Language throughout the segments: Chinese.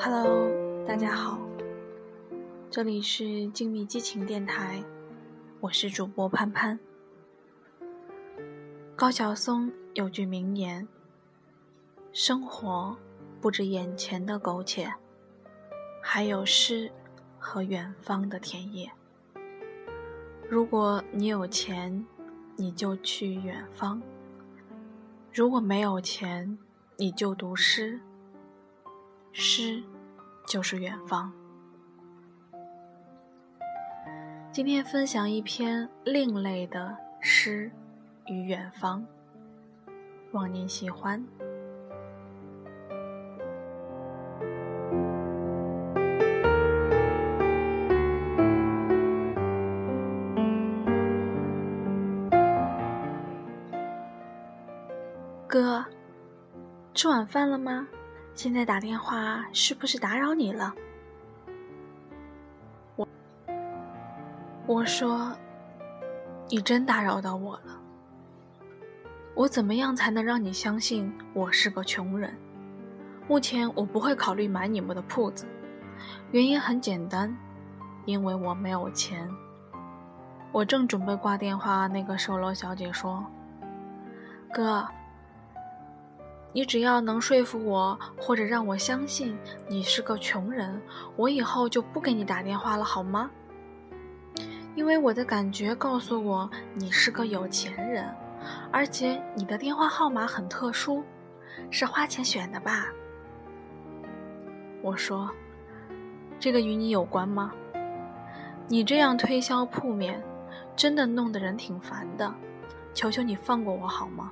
Hello，大家好，这里是静谧激情电台，我是主播潘潘。高晓松有句名言：“生活不止眼前的苟且，还有诗和远方的田野。如果你有钱，你就去远方；如果没有钱，你就读诗。”诗，就是远方。今天分享一篇另类的诗与远方，望您喜欢。哥，吃晚饭了吗？现在打电话是不是打扰你了？我我说，你真打扰到我了。我怎么样才能让你相信我是个穷人？目前我不会考虑买你们的铺子，原因很简单，因为我没有钱。我正准备挂电话，那个售楼小姐说：“哥。”你只要能说服我，或者让我相信你是个穷人，我以后就不给你打电话了，好吗？因为我的感觉告诉我你是个有钱人，而且你的电话号码很特殊，是花钱选的吧？我说，这个与你有关吗？你这样推销铺面，真的弄得人挺烦的，求求你放过我好吗？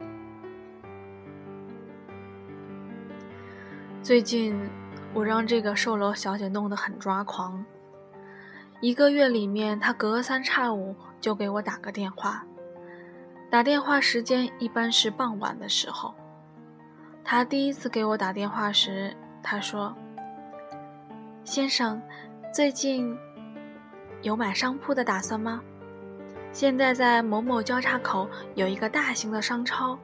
最近，我让这个售楼小姐弄得很抓狂。一个月里面，她隔三差五就给我打个电话，打电话时间一般是傍晚的时候。她第一次给我打电话时，她说：“先生，最近有买商铺的打算吗？现在在某某交叉口有一个大型的商超，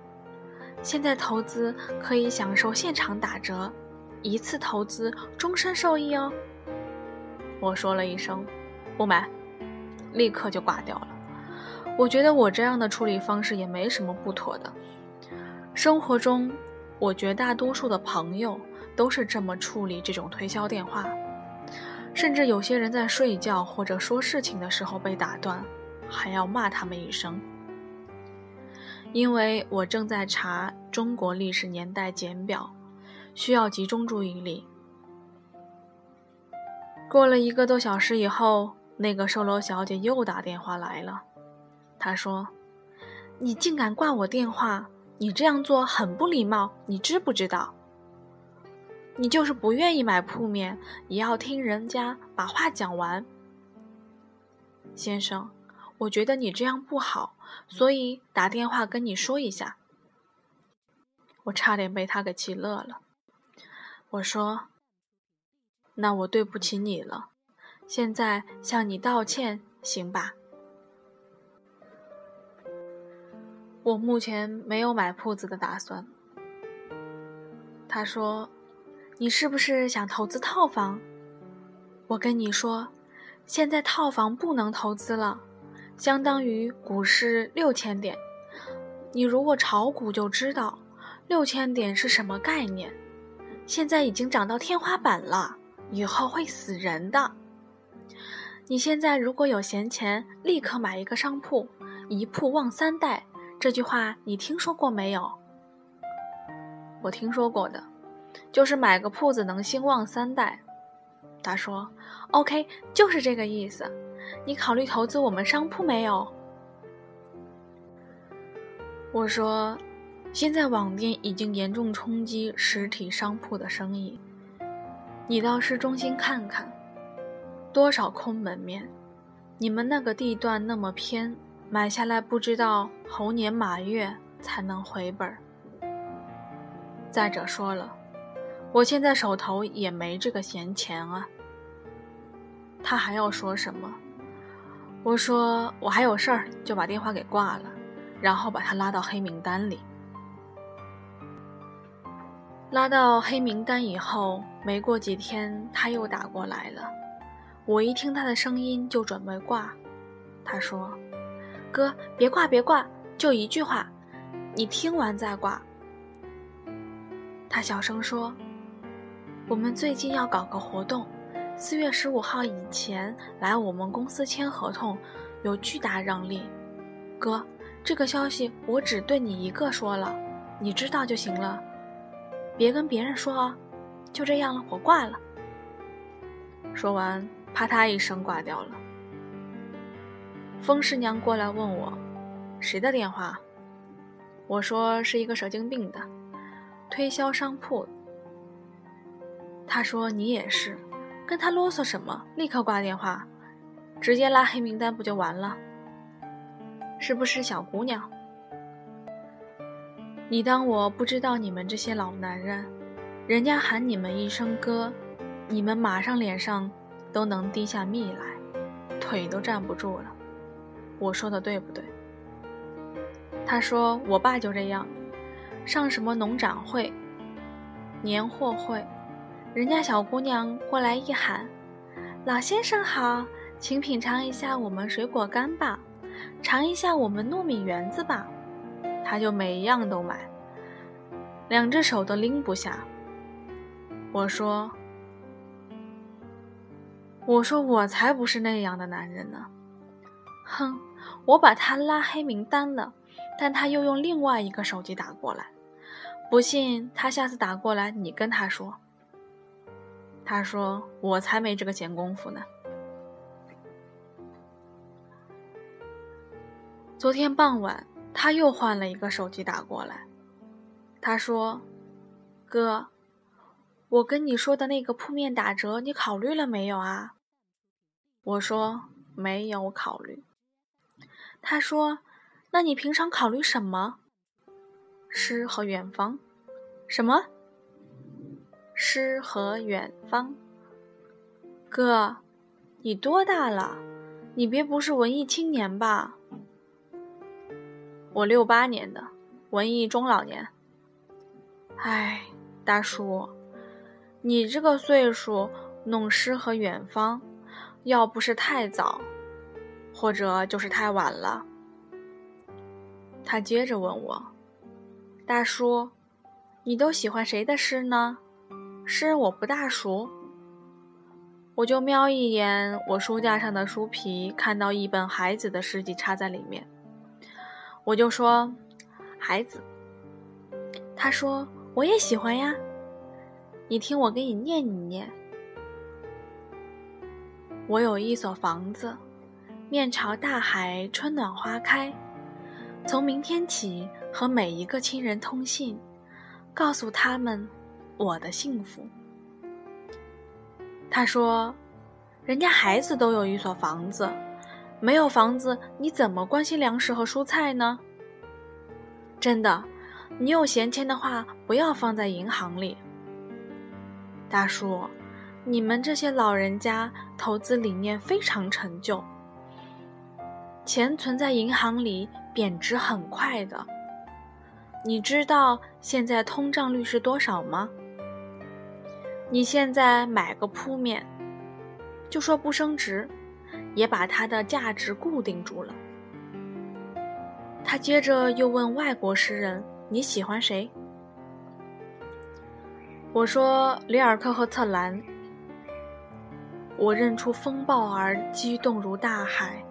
现在投资可以享受现场打折。”一次投资，终身受益哦。我说了一声“不买”，立刻就挂掉了。我觉得我这样的处理方式也没什么不妥的。生活中，我绝大多数的朋友都是这么处理这种推销电话，甚至有些人在睡觉或者说事情的时候被打断，还要骂他们一声。因为我正在查中国历史年代简表。需要集中注意力。过了一个多小时以后，那个售楼小姐又打电话来了。她说：“你竟敢挂我电话，你这样做很不礼貌，你知不知道？你就是不愿意买铺面，也要听人家把话讲完。先生，我觉得你这样不好，所以打电话跟你说一下。”我差点被他给气乐了。我说：“那我对不起你了，现在向你道歉，行吧？我目前没有买铺子的打算。”他说：“你是不是想投资套房？我跟你说，现在套房不能投资了，相当于股市六千点。你如果炒股就知道，六千点是什么概念。”现在已经涨到天花板了，以后会死人的。你现在如果有闲钱，立刻买一个商铺，一铺旺三代。这句话你听说过没有？我听说过的，就是买个铺子能兴旺三代。他说：“OK，就是这个意思。你考虑投资我们商铺没有？”我说。现在网店已经严重冲击实体商铺的生意。你到市中心看看，多少空门面？你们那个地段那么偏，买下来不知道猴年马月才能回本儿。再者说了，我现在手头也没这个闲钱啊。他还要说什么？我说我还有事儿，就把电话给挂了，然后把他拉到黑名单里。拉到黑名单以后，没过几天他又打过来了。我一听他的声音就准备挂。他说：“哥，别挂，别挂，就一句话，你听完再挂。”他小声说：“我们最近要搞个活动，四月十五号以前来我们公司签合同，有巨大让利。哥，这个消息我只对你一个说了，你知道就行了。”别跟别人说哦，就这样了，我挂了。说完，啪嗒一声挂掉了。风师娘过来问我，谁的电话？我说是一个神经病的，推销商铺。他说你也是，跟他啰嗦什么？立刻挂电话，直接拉黑名单不就完了？是不是小姑娘？你当我不知道你们这些老男人，人家喊你们一声哥，你们马上脸上都能滴下蜜来，腿都站不住了。我说的对不对？他说我爸就这样，上什么农展会、年货会，人家小姑娘过来一喊：“老先生好，请品尝一下我们水果干吧，尝一下我们糯米圆子吧。”他就每一样都买，两只手都拎不下。我说：“我说我才不是那样的男人呢！”哼，我把他拉黑名单了，但他又用另外一个手机打过来。不信他下次打过来，你跟他说。他说：“我才没这个闲工夫呢。”昨天傍晚。他又换了一个手机打过来，他说：“哥，我跟你说的那个铺面打折，你考虑了没有啊？”我说：“没有考虑。”他说：“那你平常考虑什么？诗和远方？什么？诗和远方？哥，你多大了？你别不是文艺青年吧？”我六八年的，文艺中老年。哎，大叔，你这个岁数弄诗和远方，要不是太早，或者就是太晚了。他接着问我：“大叔，你都喜欢谁的诗呢？诗我不大熟。”我就瞄一眼我书架上的书皮，看到一本孩子的诗集插在里面。我就说，孩子。他说我也喜欢呀。你听我给你念一念。我有一所房子，面朝大海，春暖花开。从明天起，和每一个亲人通信，告诉他们我的幸福。他说，人家孩子都有一所房子。没有房子，你怎么关心粮食和蔬菜呢？真的，你有闲钱的话，不要放在银行里。大叔，你们这些老人家投资理念非常陈旧，钱存在银行里贬值很快的。你知道现在通胀率是多少吗？你现在买个铺面，就说不升值。也把它的价值固定住了。他接着又问外国诗人：“你喜欢谁？”我说：“里尔克和策兰。”我认出风暴儿激动如大海，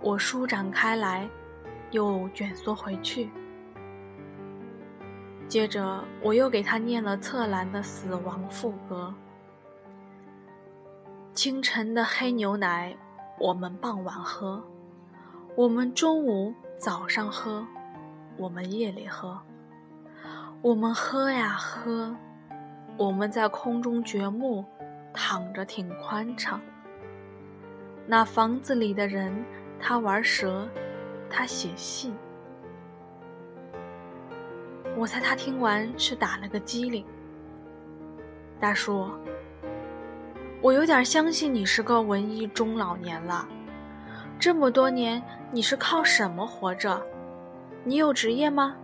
我舒展开来，又卷缩回去。接着我又给他念了策兰的《死亡赋歌》。清晨的黑牛奶，我们傍晚喝；我们中午、早上喝；我们夜里喝。我们喝呀喝，我们在空中掘墓，躺着挺宽敞。那房子里的人，他玩蛇，他写信。我猜他听完是打了个激灵。大叔。我有点相信你是个文艺中老年了，这么多年你是靠什么活着？你有职业吗？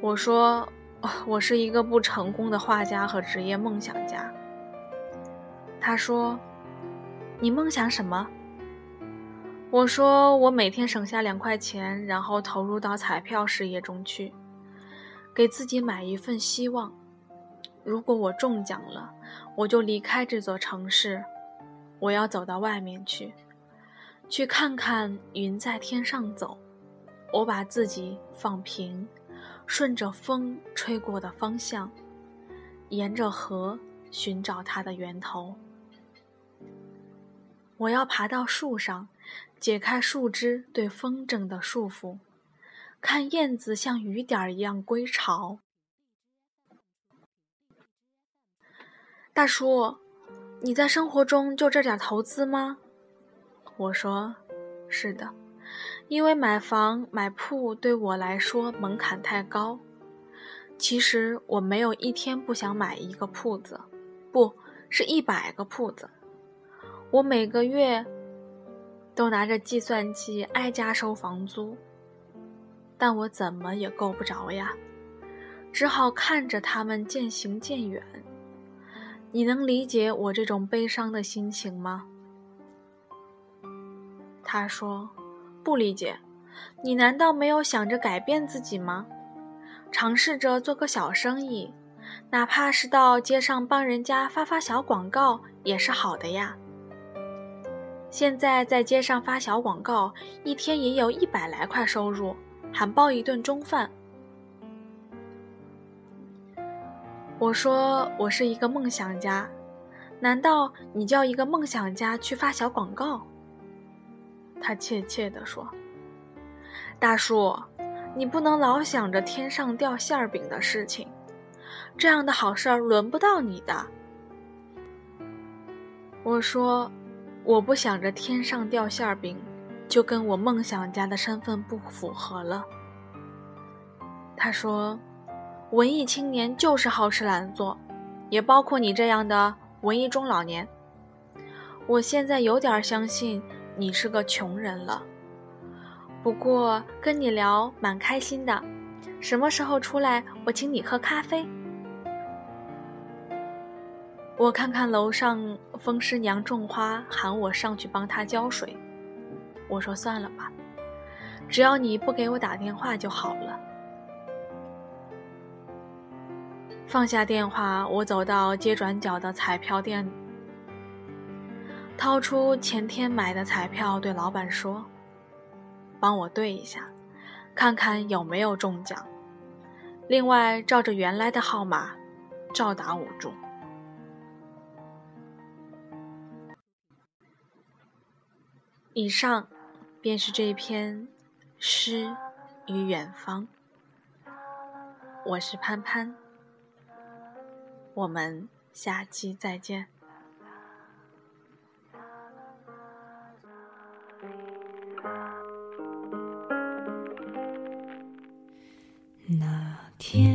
我说我是一个不成功的画家和职业梦想家。他说：“你梦想什么？”我说：“我每天省下两块钱，然后投入到彩票事业中去，给自己买一份希望。如果我中奖了，我就离开这座城市，我要走到外面去，去看看云在天上走。我把自己放平，顺着风吹过的方向，沿着河寻找它的源头。”我要爬到树上，解开树枝对风筝的束缚，看燕子像雨点一样归巢。大叔，你在生活中就这点投资吗？我说：“是的，因为买房买铺对我来说门槛太高。其实我没有一天不想买一个铺子，不是一百个铺子。”我每个月都拿着计算器挨家收房租，但我怎么也够不着呀，只好看着他们渐行渐远。你能理解我这种悲伤的心情吗？他说：“不理解。你难道没有想着改变自己吗？尝试着做个小生意，哪怕是到街上帮人家发发小广告，也是好的呀。”现在在街上发小广告，一天也有一百来块收入，还包一顿中饭。我说我是一个梦想家，难道你叫一个梦想家去发小广告？他怯怯地说：“大叔，你不能老想着天上掉馅儿饼的事情，这样的好事儿轮不到你的。”我说。我不想着天上掉馅儿饼，就跟我梦想家的身份不符合了。他说：“文艺青年就是好吃懒做，也包括你这样的文艺中老年。我现在有点相信你是个穷人了。不过跟你聊蛮开心的，什么时候出来我请你喝咖啡？”我看看楼上风师娘种花，喊我上去帮她浇水。我说算了吧，只要你不给我打电话就好了。放下电话，我走到街转角的彩票店，掏出前天买的彩票，对老板说：“帮我对一下，看看有没有中奖。另外，照着原来的号码，照打五注。”以上便是这篇诗与远方。我是潘潘，我们下期再见。那天。